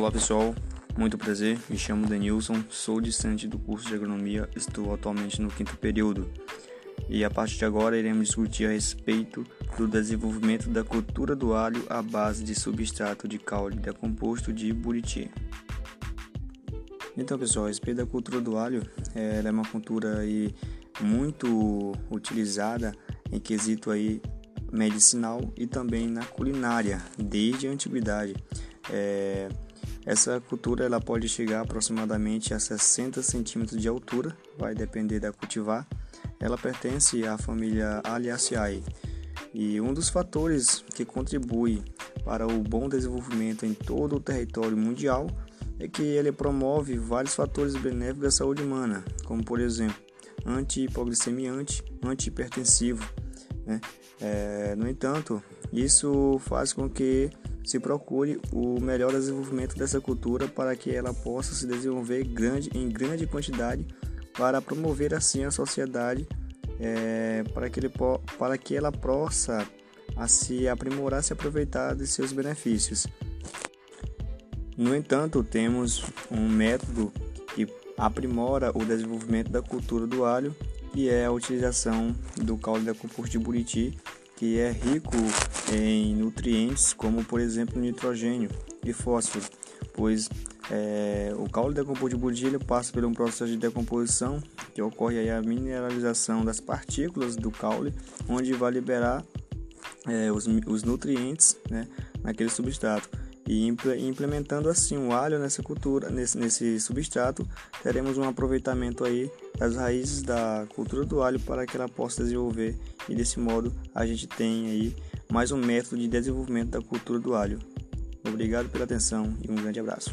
Olá pessoal, muito prazer, me chamo Denilson, sou distante do curso de agronomia, estou atualmente no quinto período. E a partir de agora iremos discutir a respeito do desenvolvimento da cultura do alho à base de substrato de caule decomposto de buriti. Então pessoal, a respeito da cultura do alho, ela é uma cultura aí muito utilizada em quesito aí medicinal e também na culinária desde a antiguidade. É, essa cultura ela pode chegar aproximadamente a 60 centímetros de altura, vai depender da cultivar. Ela pertence à família Aliaceae e um dos fatores que contribui para o bom desenvolvimento em todo o território mundial é que ele promove vários fatores benéficos à saúde humana, como por exemplo anti-hipoglicemiante, anti-hipertensivo. Né? É, no entanto, isso faz com que se procure o melhor desenvolvimento dessa cultura para que ela possa se desenvolver grande, em grande quantidade para promover assim a sociedade é, para, que ele, para que ela possa a se aprimorar, se aproveitar de seus benefícios. No entanto, temos um método que aprimora o desenvolvimento da cultura do alho, que é a utilização do caldo da composto de buriti que é rico em nutrientes como por exemplo nitrogênio e fósforo, pois é, o caule decomposto de budilha passa por um processo de decomposição que ocorre aí a mineralização das partículas do caule, onde vai liberar é, os, os nutrientes né, naquele substrato. E implementando assim o alho nessa cultura, nesse, nesse substrato, teremos um aproveitamento aí das raízes da cultura do alho para que ela possa desenvolver e desse modo a gente tem aí mais um método de desenvolvimento da cultura do alho. Obrigado pela atenção e um grande abraço.